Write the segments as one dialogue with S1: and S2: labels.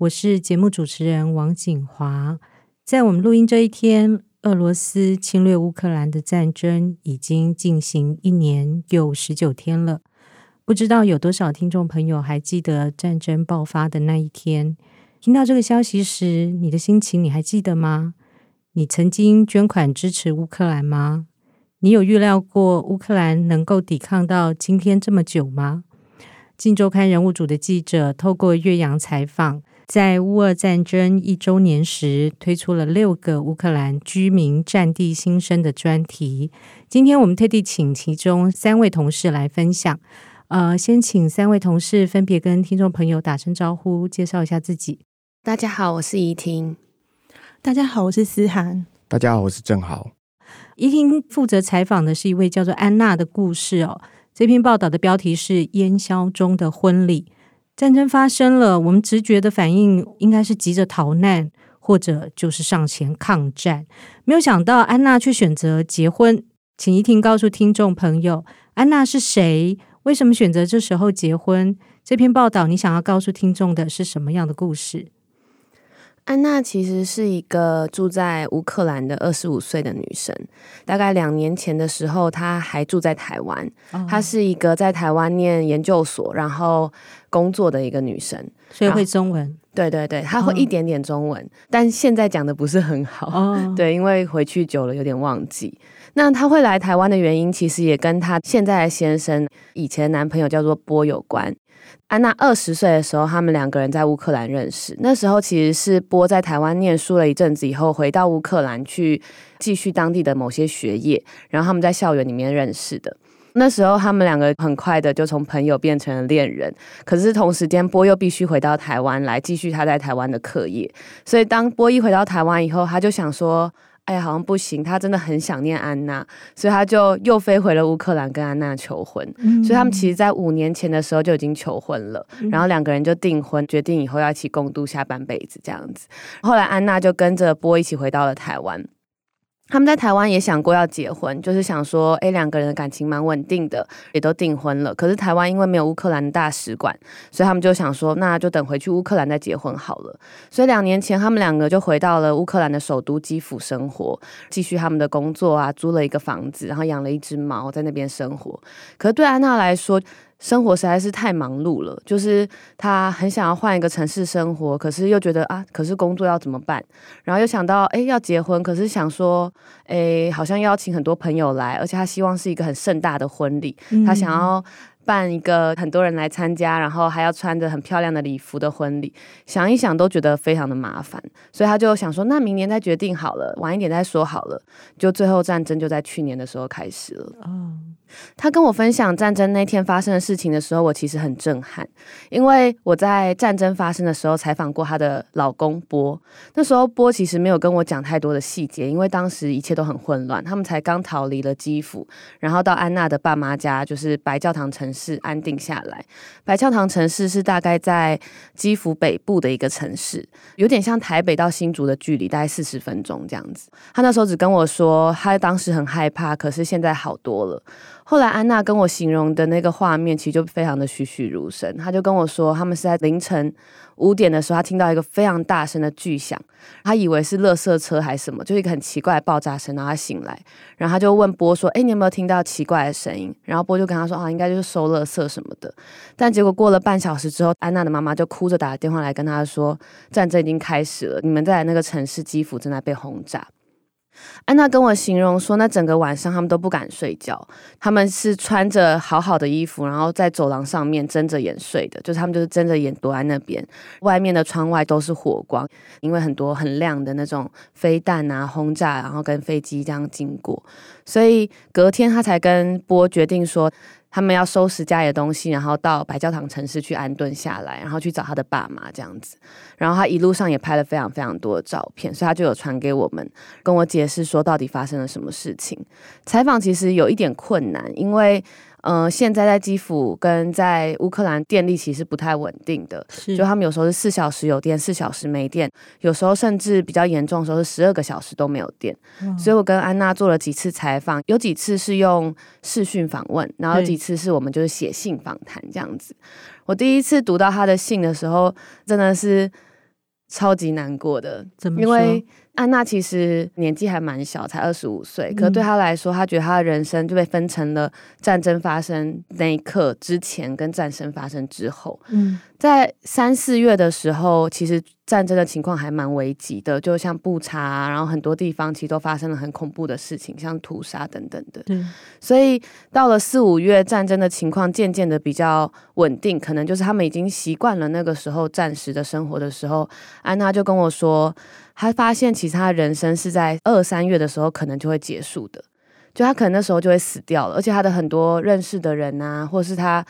S1: 我是节目主持人王景华。在我们录音这一天，俄罗斯侵略乌克兰的战争已经进行一年又十九天了。不知道有多少听众朋友还记得战争爆发的那一天？听到这个消息时，你的心情你还记得吗？你曾经捐款支持乌克兰吗？你有预料过乌克兰能够抵抗到今天这么久吗？镜周刊人物组的记者透过越洋采访。在乌俄战争一周年时，推出了六个乌克兰居民战地新生的专题。今天我们特地请其中三位同事来分享。呃，先请三位同事分别跟听众朋友打声招呼，介绍一下自己。
S2: 大家好，我是怡婷。
S3: 大家好，我是思涵。
S4: 大家好，我是郑豪。
S1: 怡婷负责采访的是一位叫做安娜的故事哦。这篇报道的标题是《烟硝中的婚礼》。战争发生了，我们直觉的反应应该是急着逃难，或者就是上前抗战。没有想到安娜却选择结婚。请一婷告诉听众朋友，安娜是谁？为什么选择这时候结婚？这篇报道你想要告诉听众的是什么样的故事？
S2: 安娜其实是一个住在乌克兰的二十五岁的女生。大概两年前的时候，她还住在台湾。哦、她是一个在台湾念研究所，然后工作的一个女生，
S1: 所以会中文。
S2: 对对对，她会一点点中文，哦、但现在讲的不是很好。哦、对，因为回去久了有点忘记。那她会来台湾的原因，其实也跟她现在的先生以前男朋友叫做波有关。安娜二十岁的时候，他们两个人在乌克兰认识。那时候其实是波在台湾念书了一阵子以后，回到乌克兰去继续当地的某些学业，然后他们在校园里面认识的。那时候他们两个很快的就从朋友变成了恋人。可是同时间，波又必须回到台湾来继续他在台湾的课业。所以当波一回到台湾以后，他就想说。哎，好像不行，他真的很想念安娜，所以他就又飞回了乌克兰跟安娜求婚。嗯、所以他们其实，在五年前的时候就已经求婚了，嗯、然后两个人就订婚，决定以后要一起共度下半辈子这样子。后来安娜就跟着波一起回到了台湾。他们在台湾也想过要结婚，就是想说，哎，两个人的感情蛮稳定的，也都订婚了。可是台湾因为没有乌克兰的大使馆，所以他们就想说，那就等回去乌克兰再结婚好了。所以两年前，他们两个就回到了乌克兰的首都基辅生活，继续他们的工作啊，租了一个房子，然后养了一只猫在那边生活。可是对安娜来说，生活实在是太忙碌了，就是他很想要换一个城市生活，可是又觉得啊，可是工作要怎么办？然后又想到，哎，要结婚，可是想说，哎，好像邀请很多朋友来，而且他希望是一个很盛大的婚礼，嗯、他想要办一个很多人来参加，然后还要穿着很漂亮的礼服的婚礼。想一想都觉得非常的麻烦，所以他就想说，那明年再决定好了，晚一点再说好了。就最后战争就在去年的时候开始了。哦。他跟我分享战争那天发生的事情的时候，我其实很震撼，因为我在战争发生的时候采访过她的老公波。那时候波其实没有跟我讲太多的细节，因为当时一切都很混乱，他们才刚逃离了基辅，然后到安娜的爸妈家，就是白教堂城市安定下来。白教堂城市是大概在基辅北部的一个城市，有点像台北到新竹的距离，大概四十分钟这样子。他那时候只跟我说，他当时很害怕，可是现在好多了。后来安娜跟我形容的那个画面，其实就非常的栩栩如生。她就跟我说，他们是在凌晨五点的时候，她听到一个非常大声的巨响，她以为是垃圾车还是什么，就是一个很奇怪的爆炸声。然后她醒来，然后她就问波说：“哎，你有没有听到奇怪的声音？”然后波就跟她说：“啊，应该就是收垃圾什么的。”但结果过了半小时之后，安娜的妈妈就哭着打电话来跟她说：“战争已经开始了，你们在那个城市基辅正在被轰炸。”安娜跟我形容说，那整个晚上他们都不敢睡觉，他们是穿着好好的衣服，然后在走廊上面睁着眼睡的，就是他们就是睁着眼躲在那边，外面的窗外都是火光，因为很多很亮的那种飞弹啊轰炸，然后跟飞机这样经过，所以隔天他才跟波决定说，他们要收拾家里的东西，然后到白教堂城市去安顿下来，然后去找他的爸妈这样子。然后他一路上也拍了非常非常多的照片，所以他就有传给我们，跟我解释说到底发生了什么事情。采访其实有一点困难，因为。嗯、呃，现在在基辅跟在乌克兰电力其实不太稳定的，是就他们有时候是四小时有电，四小时没电，有时候甚至比较严重的时候是十二个小时都没有电。嗯、所以我跟安娜做了几次采访，有几次是用视讯访问，然后有几次是我们就是写信访谈这样子。我第一次读到他的信的时候，真的是超级难过的，
S1: 怎么
S2: 因为。安娜其实年纪还蛮小，才二十五岁。可是对她来说，她觉得她的人生就被分成了战争发生那一刻之前跟战争发生之后。嗯，在三四月的时候，其实战争的情况还蛮危急的，就像布查啊，然后很多地方其实都发生了很恐怖的事情，像屠杀等等的。对，所以到了四五月，战争的情况渐渐的比较稳定，可能就是他们已经习惯了那个时候暂时的生活的时候，安娜就跟我说。他发现，其实他的人生是在二三月的时候可能就会结束的，就他可能那时候就会死掉了，而且他的很多认识的人啊，或是他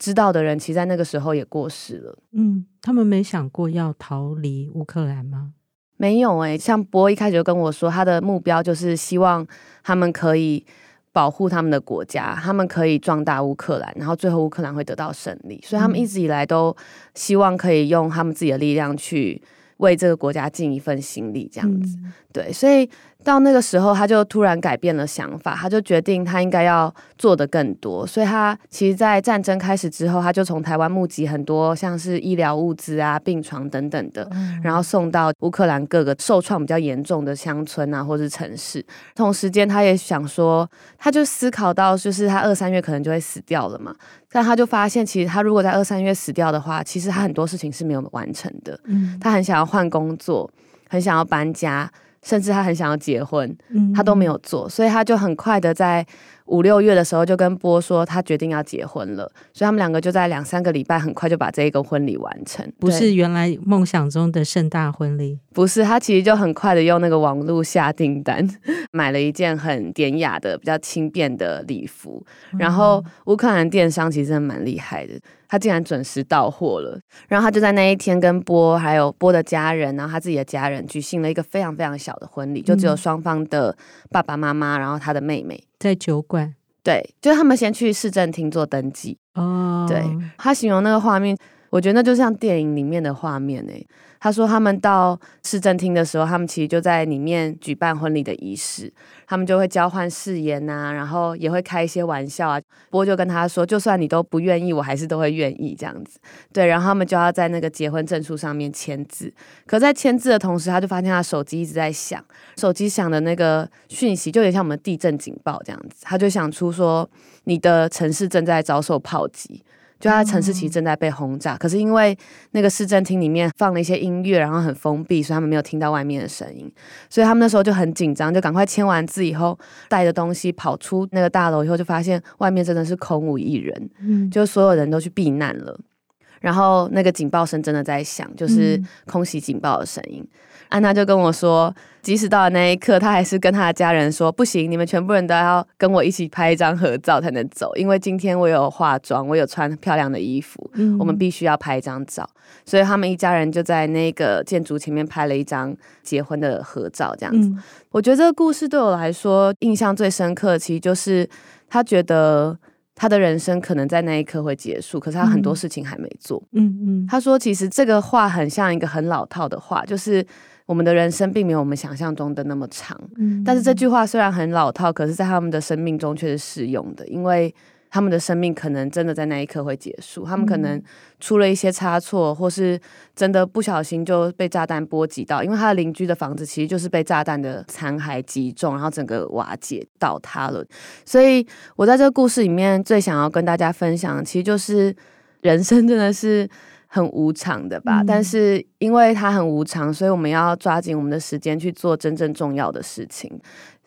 S2: 知道的人，其实在那个时候也过世了。
S1: 嗯，他们没想过要逃离乌克兰吗？
S2: 没有诶，像波一开始就跟我说，他的目标就是希望他们可以保护他们的国家，他们可以壮大乌克兰，然后最后乌克兰会得到胜利。所以他们一直以来都希望可以用他们自己的力量去。为这个国家尽一份心力，这样子，嗯、对，所以。到那个时候，他就突然改变了想法，他就决定他应该要做的更多。所以，他其实，在战争开始之后，他就从台湾募集很多像是医疗物资啊、病床等等的，然后送到乌克兰各个受创比较严重的乡村啊，或是城市。同时间，他也想说，他就思考到，就是他二三月可能就会死掉了嘛。但他就发现，其实他如果在二三月死掉的话，其实他很多事情是没有完成的。嗯，他很想要换工作，很想要搬家。甚至他很想要结婚，他都没有做，所以他就很快的在五六月的时候就跟波说他决定要结婚了，所以他们两个就在两三个礼拜很快就把这一个婚礼完成，
S1: 不是原来梦想中的盛大婚礼，
S2: 不是，他其实就很快的用那个网络下订单，买了一件很典雅的、比较轻便的礼服，然后乌克兰电商其实蛮厉害的。他竟然准时到货了，然后他就在那一天跟波还有波的家人，然后他自己的家人举行了一个非常非常小的婚礼，就只有双方的爸爸妈妈，然后他的妹妹
S1: 在酒馆。
S2: 对，就是他们先去市政厅做登记。哦，对，他形容那个画面，我觉得那就像电影里面的画面诶。他说他们到市政厅的时候，他们其实就在里面举办婚礼的仪式。他们就会交换誓言呐，然后也会开一些玩笑啊。波就跟他说，就算你都不愿意，我还是都会愿意这样子。对，然后他们就要在那个结婚证书上面签字。可在签字的同时，他就发现他手机一直在响，手机响的那个讯息就有点像我们地震警报这样子。他就想出说，你的城市正在遭受炮击。就他的城市其实正在被轰炸，可是因为那个市政厅里面放了一些音乐，然后很封闭，所以他们没有听到外面的声音，所以他们那时候就很紧张，就赶快签完字以后，带着东西跑出那个大楼以后，就发现外面真的是空无一人，嗯，就所有人都去避难了，然后那个警报声真的在响，就是空袭警报的声音。安娜就跟我说，即使到了那一刻，她还是跟她的家人说：“不行，你们全部人都要跟我一起拍一张合照才能走，因为今天我有化妆，我有穿漂亮的衣服，嗯、我们必须要拍一张照。”所以他们一家人就在那个建筑前面拍了一张结婚的合照，这样子。嗯、我觉得这个故事对我来说印象最深刻，其实就是他觉得他的人生可能在那一刻会结束，可是他很多事情还没做。嗯嗯，嗯他说，其实这个话很像一个很老套的话，就是。我们的人生并没有我们想象中的那么长，嗯，但是这句话虽然很老套，可是在他们的生命中却是适用的，因为他们的生命可能真的在那一刻会结束，他们可能出了一些差错，或是真的不小心就被炸弹波及到，因为他的邻居的房子其实就是被炸弹的残骸击中，然后整个瓦解倒塌了。所以我在这个故事里面最想要跟大家分享的，其实就是人生真的是。很无常的吧，嗯、但是因为它很无常，所以我们要抓紧我们的时间去做真正重要的事情。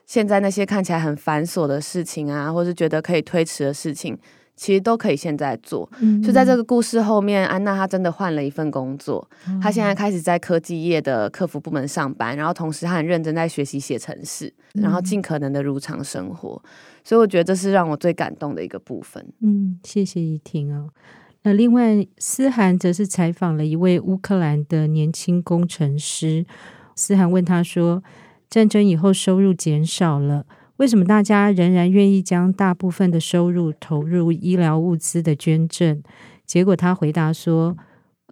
S2: 现在那些看起来很繁琐的事情啊，或是觉得可以推迟的事情，其实都可以现在做。嗯，就在这个故事后面，安娜她真的换了一份工作，嗯、她现在开始在科技业的客服部门上班，然后同时她很认真在学习写程式，然后尽可能的如常生活。嗯、所以我觉得这是让我最感动的一个部分。
S1: 嗯，谢谢怡婷哦。那另外，思涵则是采访了一位乌克兰的年轻工程师。思涵问他说：“战争以后收入减少了。”为什么大家仍然愿意将大部分的收入投入医疗物资的捐赠？结果他回答说：“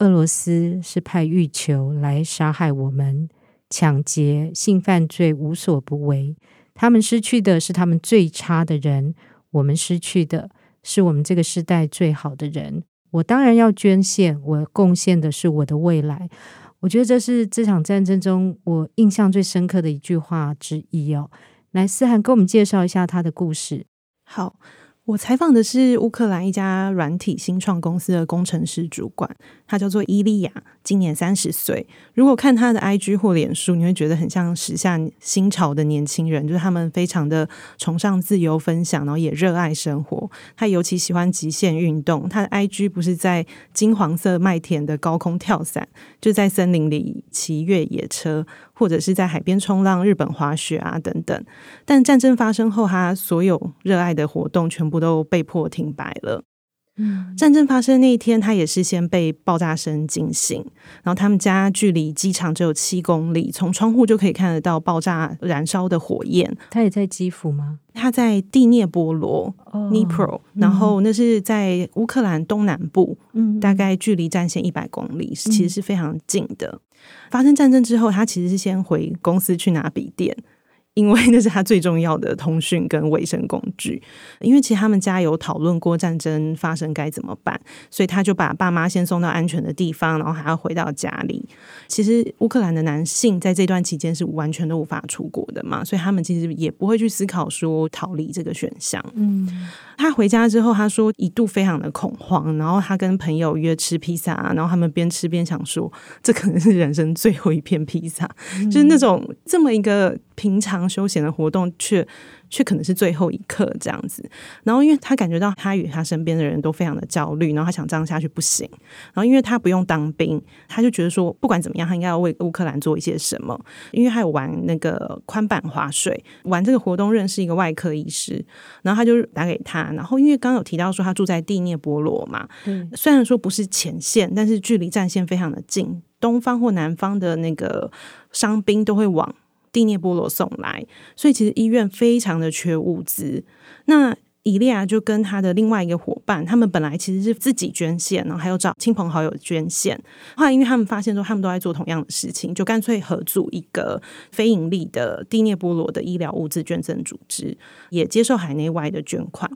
S1: 俄罗斯是派欲求来杀害我们，抢劫、性犯罪无所不为。他们失去的是他们最差的人，我们失去的是我们这个时代最好的人。我当然要捐献，我贡献的是我的未来。我觉得这是这场战争中我印象最深刻的一句话之一哦。”来，思涵给我们介绍一下他的故事。
S3: 好。我采访的是乌克兰一家软体新创公司的工程师主管，他叫做伊利亚，今年三十岁。如果看他的 IG 或脸书，你会觉得很像时下新潮的年轻人，就是他们非常的崇尚自由分享，然后也热爱生活。他尤其喜欢极限运动，他的 IG 不是在金黄色麦田的高空跳伞，就在森林里骑越野车，或者是在海边冲浪、日本滑雪啊等等。但战争发生后，他所有热爱的活动全部。都被迫停摆了。嗯，战争发生那一天，他也是先被爆炸声惊醒。然后他们家距离机场只有七公里，从窗户就可以看得到爆炸燃烧的火焰。
S1: 他也在基辅吗？
S3: 他在第聂波罗 （Dnipro），然后那是在乌克兰东南部，嗯，大概距离战线一百公里，其实是非常近的。发生战争之后，他其实是先回公司去拿笔电。因为 那是他最重要的通讯跟卫生工具。因为其实他们家有讨论过战争发生该怎么办，所以他就把爸妈先送到安全的地方，然后还要回到家里。其实乌克兰的男性在这段期间是完全都无法出国的嘛，所以他们其实也不会去思考说逃离这个选项。嗯，他回家之后，他说一度非常的恐慌，然后他跟朋友约吃披萨，然后他们边吃边想说，这可能是人生最后一片披萨，嗯，就是那种这么一个。平常休闲的活动，却却可能是最后一刻这样子。然后，因为他感觉到他与他身边的人都非常的焦虑，然后他想这样下去不行。然后，因为他不用当兵，他就觉得说，不管怎么样，他应该要为乌克兰做一些什么。因为他有玩那个宽板滑水，玩这个活动认识一个外科医师，然后他就打给他。然后，因为刚刚有提到说他住在第聂波罗嘛，嗯，虽然说不是前线，但是距离战线非常的近，东方或南方的那个伤兵都会往。第聂波罗送来，所以其实医院非常的缺物资。那以利亚就跟他的另外一个伙伴，他们本来其实是自己捐献，然后还有找亲朋好友捐献。后来因为他们发现说他们都在做同样的事情，就干脆合组一个非盈利的第聂波罗的医疗物资捐赠组织，也接受海内外的捐款。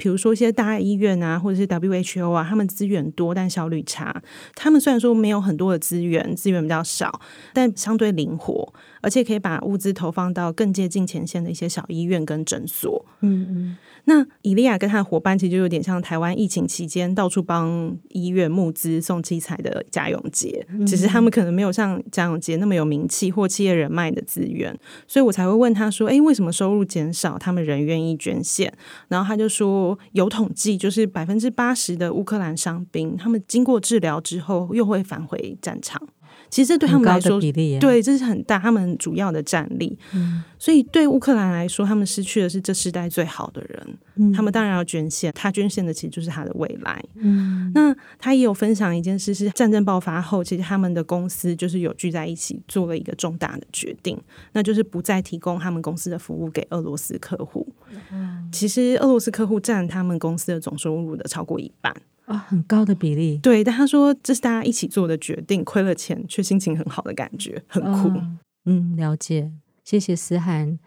S3: 比如说一些大医院啊，或者是 WHO 啊，他们资源多但效率差。他们虽然说没有很多的资源，资源比较少，但相对灵活，而且可以把物资投放到更接近前线的一些小医院跟诊所。嗯嗯。那伊利亚跟他的伙伴其实就有点像台湾疫情期间到处帮医院募资送器材的贾永杰，只是他们可能没有像贾永杰那么有名气或企业人脉的资源，所以我才会问他说：“诶，为什么收入减少，他们仍愿意捐献？”然后他就说：“有统计，就是百分之八十的乌克兰伤兵，他们经过治疗之后又会返回战场。”其实这对他们来说，对，这是很大他们主要的战力。嗯，所以对乌克兰来说，他们失去的是这世代最好的人。嗯，他们当然要捐献，他捐献的其实就是他的未来。嗯，那他也有分享一件事，是战争爆发后，其实他们的公司就是有聚在一起做了一个重大的决定，那就是不再提供他们公司的服务给俄罗斯客户。嗯，其实俄罗斯客户占他们公司的总收入的超过一半。
S1: 啊、哦，很高的比例。
S3: 对，但他说这是大家一起做的决定，亏了钱却心情很好的感觉，很酷。哦、
S1: 嗯，了解，谢谢思涵。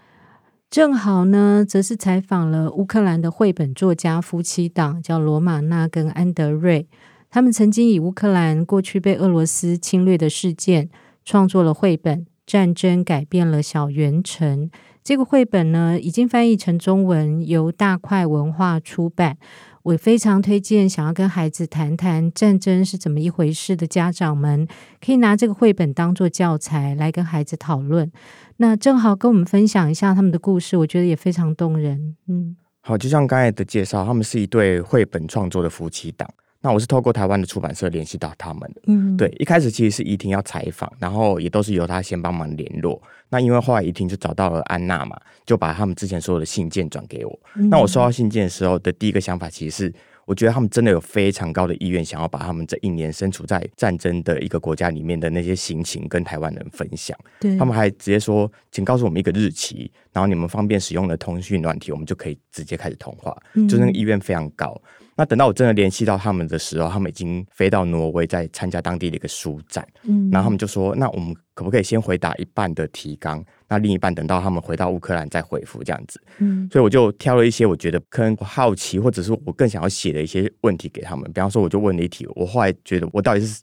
S1: 正好呢，则是采访了乌克兰的绘本作家夫妻档，叫罗马娜跟安德瑞。他们曾经以乌克兰过去被俄罗斯侵略的事件，创作了绘本《战争改变了小圆城》。这个绘本呢，已经翻译成中文，由大块文化出版。我非常推荐想要跟孩子谈谈战争是怎么一回事的家长们，可以拿这个绘本当做教材来跟孩子讨论。那正好跟我们分享一下他们的故事，我觉得也非常动人。嗯
S4: 好，就像刚才的介绍，他们是一对绘本创作的夫妻档。那我是透过台湾的出版社联系到他们的。嗯，对，一开始其实是怡婷要采访，然后也都是由他先帮忙联络。那因为后来怡婷就找到了安娜嘛，就把他们之前所有的信件转给我。嗯。那我收到信件的时候的第一个想法，其实是。我觉得他们真的有非常高的意愿，想要把他们这一年身处在战争的一个国家里面的那些心情跟台湾人分享。对，他们还直接说，请告诉我们一个日期，然后你们方便使用的通讯软体，我们就可以直接开始通话。嗯，就那个意愿非常高。那等到我真的联系到他们的时候，他们已经飞到挪威，在参加当地的一个书展。嗯，然后他们就说，那我们可不可以先回答一半的提纲？那另一半等到他们回到乌克兰再回复这样子，嗯，所以我就挑了一些我觉得可能好奇或者是我更想要写的一些问题给他们。比方说，我就问了一题，我后来觉得我到底是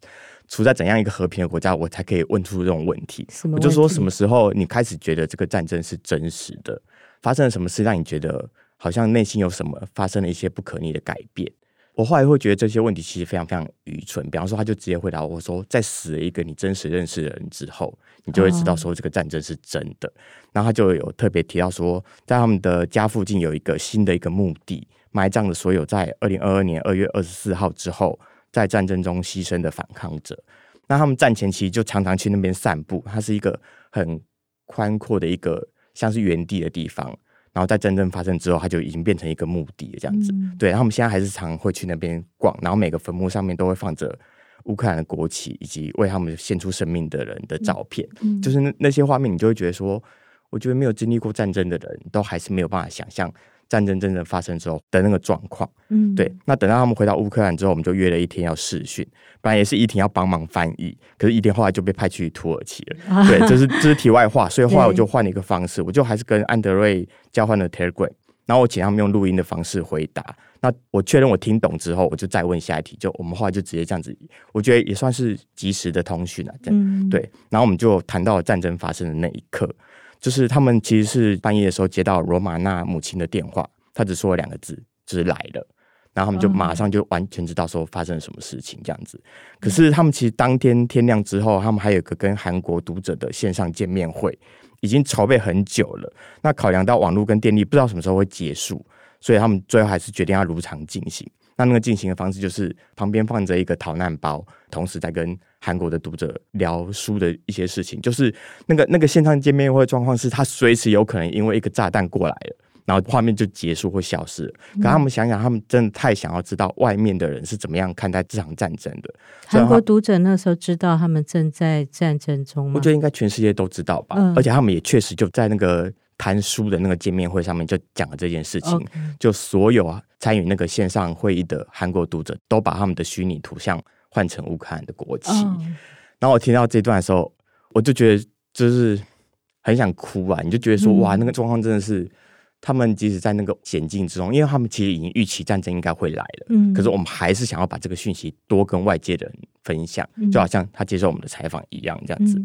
S4: 处在怎样一个和平的国家，我才可以问出这种问题？我就说什么时候你开始觉得这个战争是真实的？发生了什么事让你觉得好像内心有什么发生了一些不可逆的改变？我后来会觉得这些问题其实非常非常愚蠢。比方说，他就直接回答我说：“在死了一个你真实认识的人之后，你就会知道说这个战争是真的。Oh. ”然后他就有特别提到说，在他们的家附近有一个新的一个墓地，埋葬了所有在二零二二年二月二十四号之后在战争中牺牲的反抗者。那他们战前其实就常常去那边散步，它是一个很宽阔的一个像是原地的地方。然后在战争发生之后，它就已经变成一个墓地了，这样子。嗯、对，然后我们现在还是常会去那边逛，然后每个坟墓上面都会放着乌克兰的国旗，以及为他们献出生命的人的照片。嗯、就是那那些画面，你就会觉得说，我觉得没有经历过战争的人都还是没有办法想象。战争真正发生之后的那个状况，嗯，对。那等到他们回到乌克兰之后，我们就约了一天要试训，本来也是一婷要帮忙翻译，可是怡婷后来就被派去土耳其了。啊、对，这是这是题外话。所以后来我就换了一个方式，我就还是跟安德瑞交换了 Telegram，然后我请他们用录音的方式回答。那我确认我听懂之后，我就再问下一题。就我们后来就直接这样子，我觉得也算是及时的通讯了。嗯，对。然后我们就谈到了战争发生的那一刻。就是他们其实是半夜的时候接到罗马娜母亲的电话，他只说了两个字，就是来了，然后他们就马上就完全知道说发生了什么事情这样子。可是他们其实当天天亮之后，他们还有个跟韩国读者的线上见面会，已经筹备很久了。那考量到网络跟电力不知道什么时候会结束，所以他们最后还是决定要如常进行。那那个进行的方式就是旁边放着一个逃难包，同时在跟韩国的读者聊书的一些事情。就是那个那个线上见面会状况是，他随时有可能因为一个炸弹过来了，然后画面就结束或消失了。可他们想想，他们真的太想要知道外面的人是怎么样看待这场战争的。
S1: 韩国读者那时候知道他们正在战争中吗？
S4: 我觉得应该全世界都知道吧。嗯、而且他们也确实就在那个。谈书的那个见面会上面就讲了这件事情就所有啊参与那个线上会议的韩国读者都把他们的虚拟图像换成乌克兰的国旗。Oh. 然后我听到这段的时候，我就觉得就是很想哭啊！你就觉得说，哇，那个状况真的是。他们即使在那个险境之中，因为他们其实已经预期战争应该会来了，嗯，可是我们还是想要把这个讯息多跟外界的人分享，就好像他接受我们的采访一样，这样子。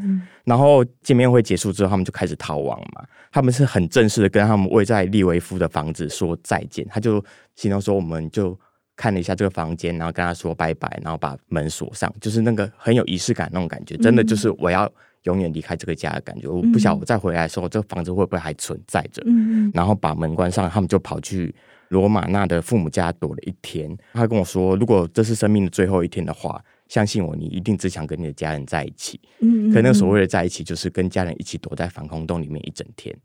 S4: 然后见面会结束之后，他们就开始逃亡嘛。他们是很正式的跟他们位在利维夫的房子说再见。他就形容说，我们就看了一下这个房间，然后跟他说拜拜，然后把门锁上，就是那个很有仪式感那种感觉，真的就是我要。永远离开这个家的感觉，我不晓得我再回来的时候，嗯、这个房子会不会还存在着？嗯、然后把门关上，他们就跑去罗马纳的父母家躲了一天。他跟我说，如果这是生命的最后一天的话，相信我，你一定只想跟你的家人在一起。嗯、可那个所谓的在一起，就是跟家人一起躲在防空洞里面一整天。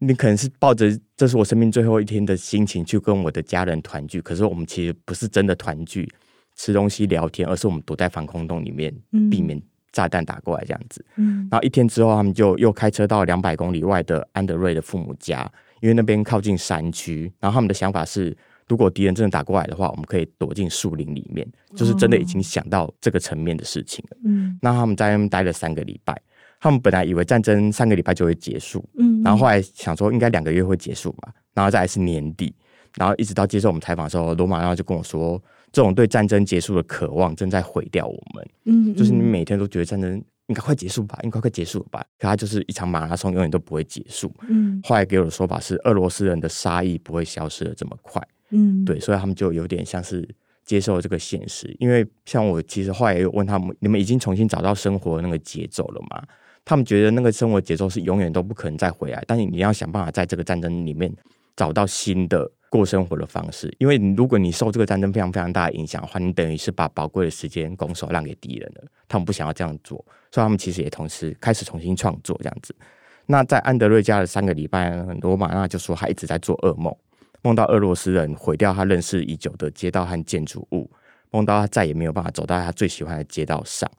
S4: 你可能是抱着这是我生命最后一天的心情去跟我的家人团聚，可是我们其实不是真的团聚，吃东西聊天，而是我们躲在防空洞里面，避免。炸弹打过来这样子，嗯，然后一天之后，他们就又开车到两百公里外的安德瑞的父母家，因为那边靠近山区。然后他们的想法是，如果敌人真的打过来的话，我们可以躲进树林里面，就是真的已经想到这个层面的事情了。嗯，那他们在那边待了三个礼拜，他们本来以为战争三个礼拜就会结束，嗯，然后后来想说应该两个月会结束吧，然后再来是年底，然后一直到接受我们采访的时候，罗马然后就跟我说。这种对战争结束的渴望正在毁掉我们。嗯，就是你每天都觉得战争应该快结束吧，应该快结束了吧？可它就是一场马拉松，永远都不会结束。嗯，后来给我的说法是，俄罗斯人的杀意不会消失的这么快。嗯，对，所以他们就有点像是接受了这个现实。因为像我，其实后来也有问他们，你们已经重新找到生活的那个节奏了吗？他们觉得那个生活节奏是永远都不可能再回来，但是你要想办法在这个战争里面找到新的过生活的方式。因为如果你受这个战争非常非常大的影响的话，你等于是把宝贵的时间拱手让给敌人了。他们不想要这样做，所以他们其实也同时开始重新创作这样子。那在安德瑞家的三个礼拜，罗马纳就说他一直在做噩梦，梦到俄罗斯人毁掉他认识已久的街道和建筑物，梦到他再也没有办法走到他最喜欢的街道上。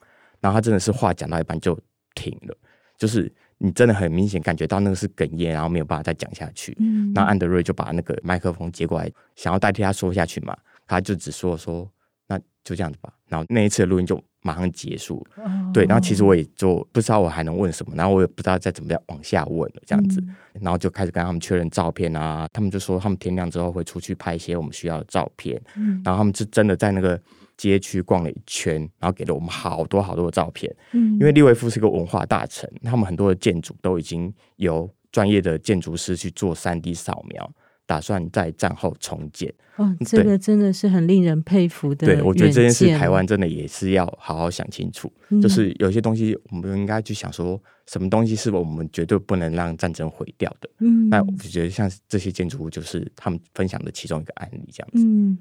S4: 然后他真的是话讲到一半就停了，就是你真的很明显感觉到那个是哽咽，然后没有办法再讲下去。嗯，那安德瑞就把那个麦克风接过来，想要代替他说下去嘛，他就只说说，那就这样子吧。然后那一次的录音就马上结束。哦，对，然后其实我也就不知道我还能问什么，然后我也不知道再怎么样往下问了这样子，嗯，然后就开始跟他们确认照片啊，他们就说他们天亮之后会出去拍一些我们需要的照片，嗯，然后他们是真的在那个。街区逛了一圈，然后给了我们好多好多的照片。嗯，因为利维夫是个文化大城，他们很多的建筑都已经由专业的建筑师去做三 D 扫描，打算在战后重建。
S1: 哦，这个真的是很令人佩服的。
S4: 对，我觉得这件事台湾真的也是要好好想清楚。嗯，就是有些东西，我们应该去想说，什么东西是我们绝对不能让战争毁掉的。嗯，那我觉得像这些建筑物，就是他们分享的其中一个案例，这样子。
S1: 嗯。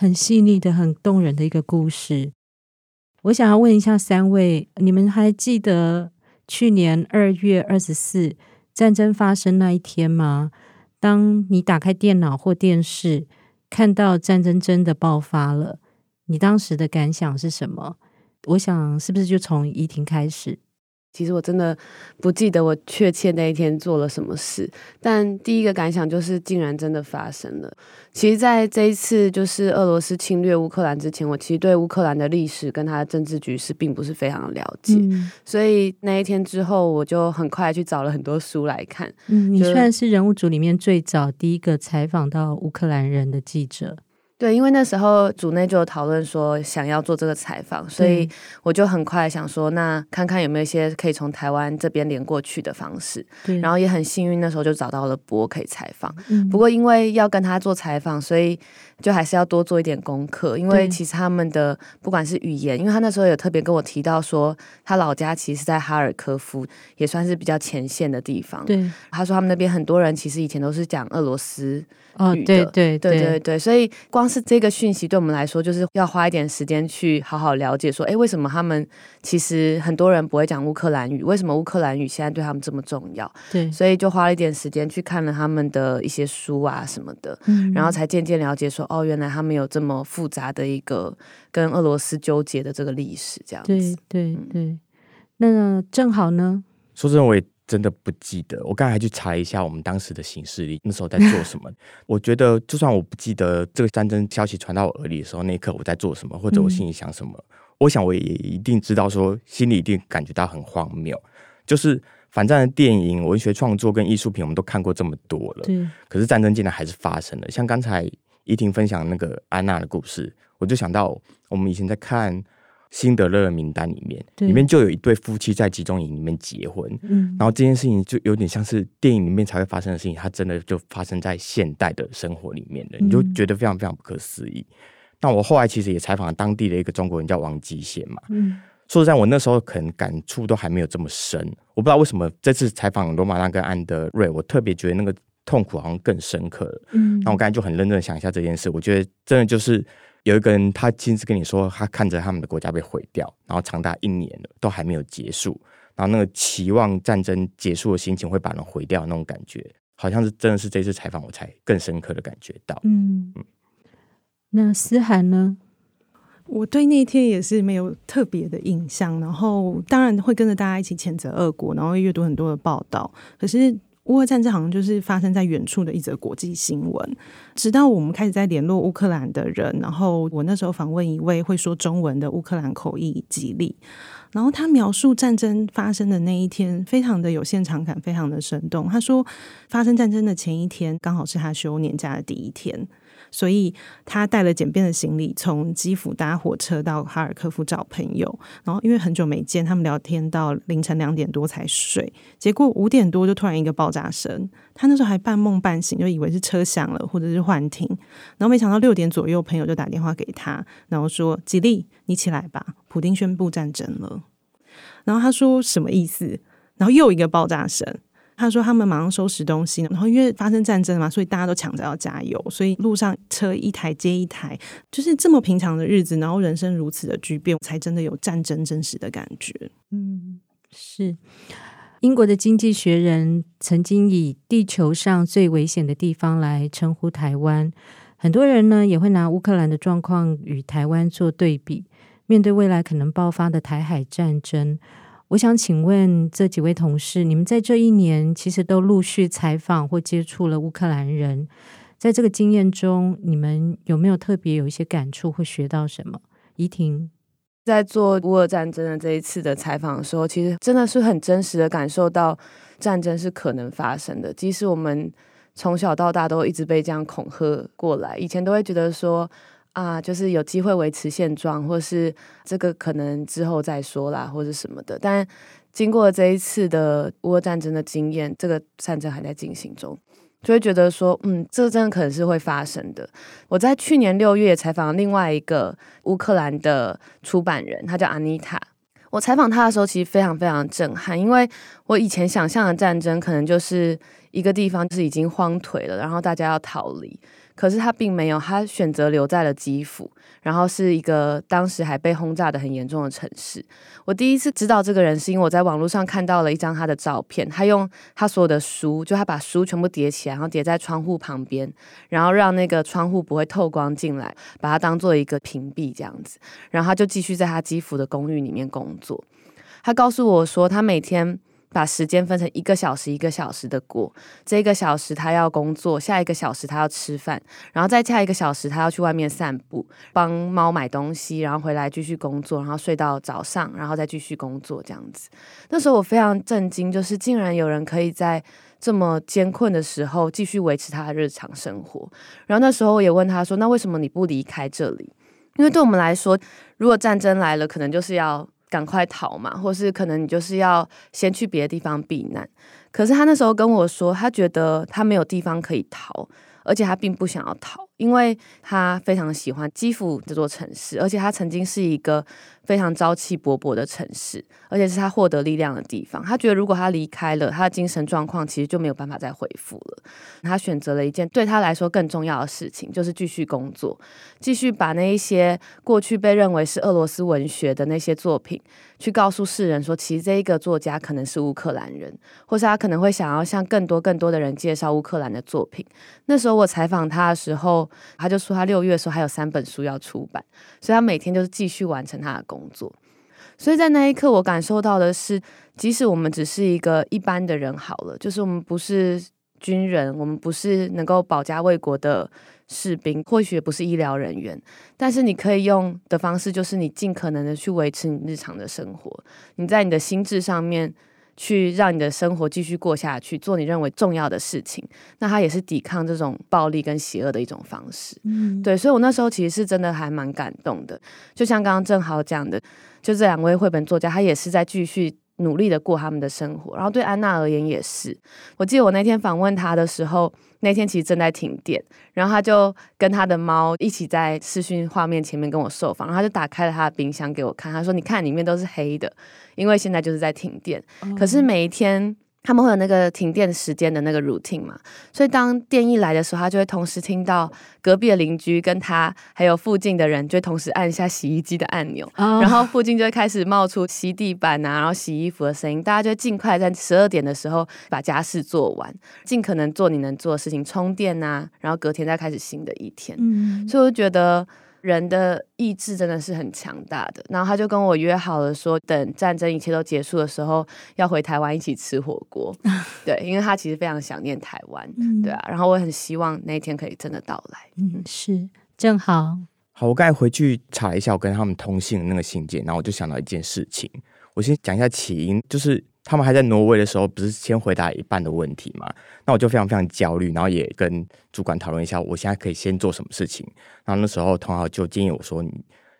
S1: 很细腻的、很动人的一个故事。我想要问一下三位，你们还记得去年二月二十四战争发生那一天吗？当你打开电脑或电视，看到战争真的爆发了，你当时的感想是什么？我想是不是就从怡婷开始？
S2: 其实我真的不记得我确切那一天做了什么事，但第一个感想就是，竟然真的发生了。其实，在这一次就是俄罗斯侵略乌克兰之前，我其实对乌克兰的历史跟它的政治局势并不是非常的了解，嗯、所以那一天之后，我就很快去找了很多书来看。
S1: 嗯，你算是人物组里面最早第一个采访到乌克兰人的记者。
S2: 对，因为那时候组内就有讨论说想要做这个采访，所以我就很快想说，那看看有没有一些可以从台湾这边连过去的方式。对，然后也很幸运，那时候就找到了波可以采访。嗯，不过因为要跟他做采访，所以就还是要多做一点功课。因为其实他们的不管是语言，因为他那时候有特别跟我提到说，他老家其实在哈尔科夫，也算是比较前线的地方。对，他说他们那边很多人其实以前都是讲俄罗斯。
S1: 哦，对对对对
S2: 对对，所以光是这个讯息对我们来说，就是要花一点时间去好好了解，说，哎，为什么他们其实很多人不会讲乌克兰语？为什么乌克兰语现在对他们这么重要？对，所以就花了一点时间去看了他们的一些书啊什么的，嗯，然后才渐渐了解说，哦，原来他们有这么复杂的一个跟俄罗斯纠结的这个历史，这样子。
S1: 对对对，那正好呢，
S4: 说真的，我也。真的不记得，我刚才还去查一下我们当时的行事历，那时候在做什么。我觉得，就算我不记得这个战争消息传到我耳里的时候，那一刻我在做什么，或者我心里想什么，嗯、我想我也一定知道，说心里一定感觉到很荒谬。就是反战的电影、文学创作跟艺术品，我们都看过这么多了，对。可是战争竟然还是发生了。像刚才怡婷分享那个安娜的故事，我就想到我们以前在看。辛德勒的名单里面，里面就有一对夫妻在集中营里面结婚，嗯，然后这件事情就有点像是电影里面才会发生的事情，它真的就发生在现代的生活里面的，你就觉得非常非常不可思议。那我后来其实也采访了当地的一个中国人叫王吉贤嘛，嗯，说实在，我那时候可能感触都还没有这么深，我不知道为什么这次采访罗马纳跟安德瑞，我特别觉得那个痛苦好像更深刻了，嗯，那我刚才就很认真的想一下这件事，我觉得真的就是。有一个人，他亲自跟你说，他看着他们的国家被毁掉，然后长达一年了，都还没有结束，然后那个期望战争结束的心情会把人毁掉那种感觉，好像是真的是这次采访我才更深刻的感觉到。嗯嗯，
S1: 那思涵呢？
S3: 我对那天也是没有特别的印象，然后当然会跟着大家一起谴责俄国，然后阅读很多的报道，可是。乌俄战争好像就是发生在远处的一则国际新闻，直到我们开始在联络乌克兰的人，然后我那时候访问一位会说中文的乌克兰口译吉利，然后他描述战争发生的那一天，非常的有现场感，非常的生动。他说，发生战争的前一天，刚好是他休年假的第一天。所以他带了简便的行李，从基辅搭火车到哈尔科夫找朋友。然后因为很久没见，他们聊天到凌晨两点多才睡。结果五点多就突然一个爆炸声，他那时候还半梦半醒，就以为是车响了或者是幻听。然后没想到六点左右，朋友就打电话给他，然后说：“吉利，你起来吧，普丁宣布战争了。”然后他说：“什么意思？”然后又一个爆炸声。他说他们马上收拾东西，然后因为发生战争嘛，所以大家都抢着要加油，所以路上车一台接一台，就是这么平常的日子，然后人生如此的巨变，才真的有战争真实的感觉。
S1: 嗯，是。英国的经济学人曾经以地球上最危险的地方来称呼台湾，很多人呢也会拿乌克兰的状况与台湾做对比。面对未来可能爆发的台海战争，我想请问这几位同事，你们在这一年其实都陆续采访或接触了乌克兰人，在这个经验中，你们有没有特别有一些感触或学到什么？怡婷。
S2: 在做乌俄战争的这一次的采访的时候，其实真的是很真实的感受到战争是可能发生的。即使我们从小到大都一直被这样恐吓过来，以前都会觉得说啊，就是有机会维持现状，或是这个可能之后再说啦，或者什么的。但经过这一次的乌俄战争的经验，这个战争还在进行中。就会觉得说，嗯，这真的可能是会发生的。我在去年六月采访另外一个乌克兰的出版人，他叫阿妮塔。我采访他的时候，其实非常非常震撼，因为我以前想象的战争，可能就是一个地方是已经荒颓了，然后大家要逃离。可是他并没有，他选择留在了基辅，然后是一个当时还被轰炸得很严重的城市。我第一次知道这个人，是因为我在网络上看到了一张他的照片。他用他所有的书，就他把书全部叠起来，然后叠在窗户旁边，然后让那个窗户不会透光进来，把它当做一个屏蔽这样子。然后他就继续在他基辅的公寓里面工作。他告诉我说，他每天。把时间分成一个小时一个小时的过，这一个小时他要工作，下一个小时他要吃饭，然后再下一个小时他要去外面散步，帮猫买东西，然后回来继续工作，然后睡到早上，然后再继续工作这样子。那时候我非常震惊，就是竟然有人可以在这么艰困的时候继续维持他的日常生活。然后那时候我也问他说：“那为什么你不离开这里？”因为对我们来说，如果战争来了，可能就是要。赶快逃嘛，或是可能你就是要先去别的地方避难。可是他那时候跟我说，他觉得他没有地方可以逃，而且他并不想要逃。因为他非常喜欢基辅这座城市，而且他曾经是一个非常朝气勃勃的城市，而且是他获得力量的地方。他觉得如果他离开了，他的精神状况其实就没有办法再恢复了。他选择了一件对他来说更重要的事情，就是继续工作，继续把那一些过去被认为是俄罗斯文学的那些作品，去告诉世人说，其实这一个作家可能是乌克兰人，或是他可能会想要向更多更多的人介绍乌克兰的作品。那时候我采访他的时候。他就说，他六月的时候还有三本书要出版，所以他每天就是继续完成他的工作。所以在那一刻，我感受到的是，即使我们只是一个一般的人，好了，就是我们不是军人，我们不是能够保家卫国的士兵，或许也不是医疗人员，但是你可以用的方式，就是你尽可能的去维持你日常的生活，你在你的心智上面。去让你的生活继续过下去，做你认为重要的事情，那它也是抵抗这种暴力跟邪恶的一种方式。嗯，对，所以我那时候其实是真的还蛮感动的。就像刚刚正好讲的，就这两位绘本作家，他也是在继续努力的过他们的生活。然后对安娜而言也是。我记得我那天访问他的时候。那天其实正在停电，然后他就跟他的猫一起在视讯画面前面跟我受访，然后他就打开了他的冰箱给我看，他说：“你看里面都是黑的，因为现在就是在停电。可是每一天。”他们会有那个停电时间的那个 routine 嘛，所以当电一来的时候，他就会同时听到隔壁的邻居跟他还有附近的人，就会同时按一下洗衣机的按钮，oh. 然后附近就会开始冒出吸地板啊，然后洗衣服的声音，大家就尽快在十二点的时候把家事做完，尽可能做你能做的事情，充电啊，然后隔天再开始新的一天。嗯，所以我就觉得。人的意志真的是很强大的，然后他就跟我约好了，说等战争一切都结束的时候，要回台湾一起吃火锅。对，因为他其实非常想念台湾，嗯、对啊。然后我很希望那一天可以真的到来。
S1: 嗯，是正好。
S4: 好，我刚才回去查一下我跟他们通信的那个信件，然后我就想到一件事情，我先讲一下起因，就是。他们还在挪威的时候，不是先回答一半的问题嘛？那我就非常非常焦虑，然后也跟主管讨论一下，我现在可以先做什么事情。然后那时候，同行就建议我说：“你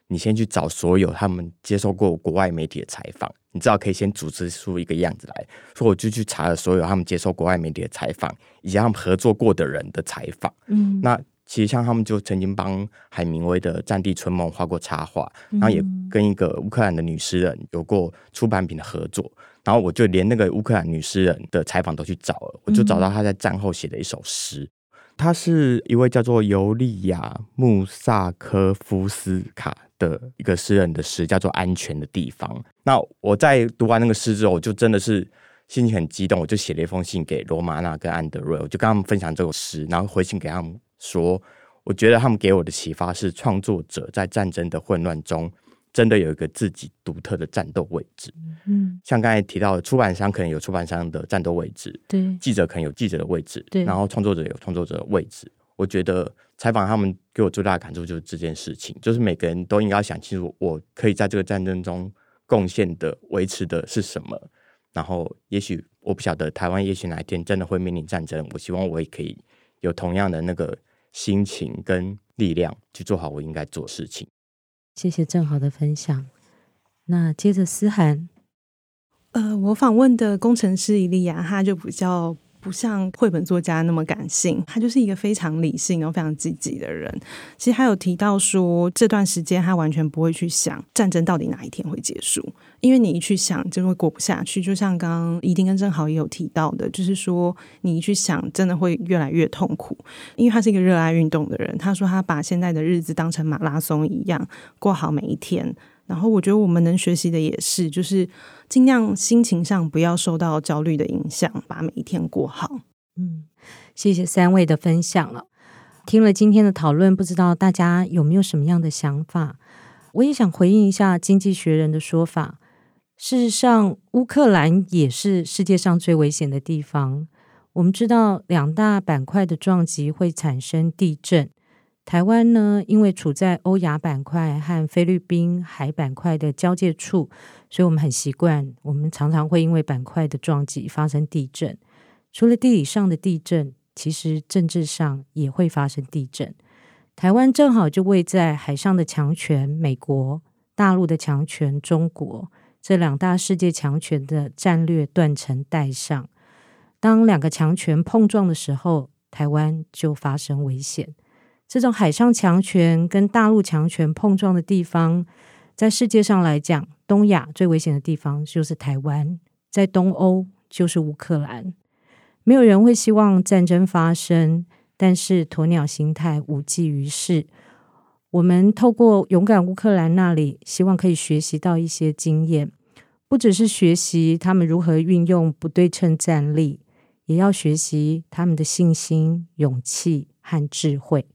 S4: 你先去找所有他们接受过国外媒体的采访，你知道可以先组织出一个样子来。”所以我就去查了所有他们接受国外媒体的采访，以及他们合作过的人的采访。嗯，那其实像他们就曾经帮海明威的《战地春梦》画过插画，然后也跟一个乌克兰的女诗人有过出版品的合作。然后我就连那个乌克兰女诗人的采访都去找了，我就找到她在战后写的一首诗。她是一位叫做尤利亚·穆萨科夫斯卡的一个诗人的诗，叫做《安全的地方》。那我在读完那个诗之后，我就真的是心情很激动，我就写了一封信给罗马娜跟安德瑞，我就跟他们分享这首诗，然后回信给他们说，我觉得他们给我的启发是，创作者在战争的混乱中。真的有一个自己独特的战斗位置，嗯，像刚才提到的，出版商可能有出版商的战斗位置，
S1: 对，
S4: 记者可能有记者的位置，
S1: 对，
S4: 然后创作者有创作者的位置。我觉得采访他们给我最大的感触就是这件事情，就是每个人都应该要想清楚，我可以在这个战争中贡献的、维持的是什么。然后，也许我不晓得台湾，也许哪一天真的会面临战争，我希望我也可以有同样的那个心情跟力量去做好我应该做的事情。
S1: 谢谢正好的分享。那接着思涵，
S3: 呃，我访问的工程师伊利亚，他就比较不像绘本作家那么感性，他就是一个非常理性然后非常积极的人。其实他有提到说，这段时间他完全不会去想战争到底哪一天会结束，因为你一去想就会过不下去。就像刚刚宜婷跟正好也有提到的，就是说你一去想，真的会越来越痛苦。因为他是一个热爱运动的人，他说他把现在的日子当成马拉松一样过好每一天。然后我觉得我们能学习的也是，就是尽量心情上不要受到焦虑的影响，把每一天过好。
S1: 嗯，谢谢三位的分享了。听了今天的讨论，不知道大家有没有什么样的想法？我也想回应一下《经济学人》的说法。事实上，乌克兰也是世界上最危险的地方。我们知道，两大板块的撞击会产生地震。台湾呢，因为处在欧亚板块和菲律宾海板块的交界处，所以我们很习惯，我们常常会因为板块的撞击发生地震。除了地理上的地震，其实政治上也会发生地震。台湾正好就位在海上的强权美国、大陆的强权中国这两大世界强权的战略断层带上。当两个强权碰撞的时候，台湾就发生危险。这种海上强权跟大陆强权碰撞的地方，在世界上来讲，东亚最危险的地方就是台湾，在东欧就是乌克兰。没有人会希望战争发生，但是鸵鸟心态无济于事。我们透过勇敢乌克兰那里，希望可以学习到一些经验，不只是学习他们如何运用不对称战力，也要学习他们的信心、勇气和智慧。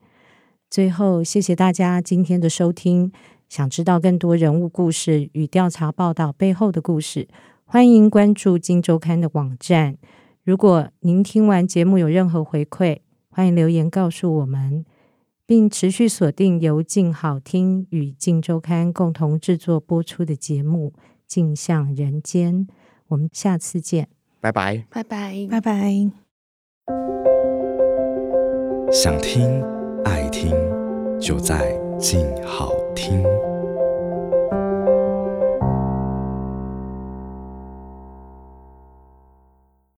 S1: 最后，谢谢大家今天的收听。想知道更多人物故事与调查报道背后的故事，欢迎关注《镜周刊》的网站。如果您听完节目有任何回馈，欢迎留言告诉我们，并持续锁定由镜好听与《镜周刊》共同制作播出的节目《镜像人间》。我们下次见，
S4: 拜拜，
S2: 拜拜，
S3: 拜拜。
S5: 想听。爱听，就在静好听。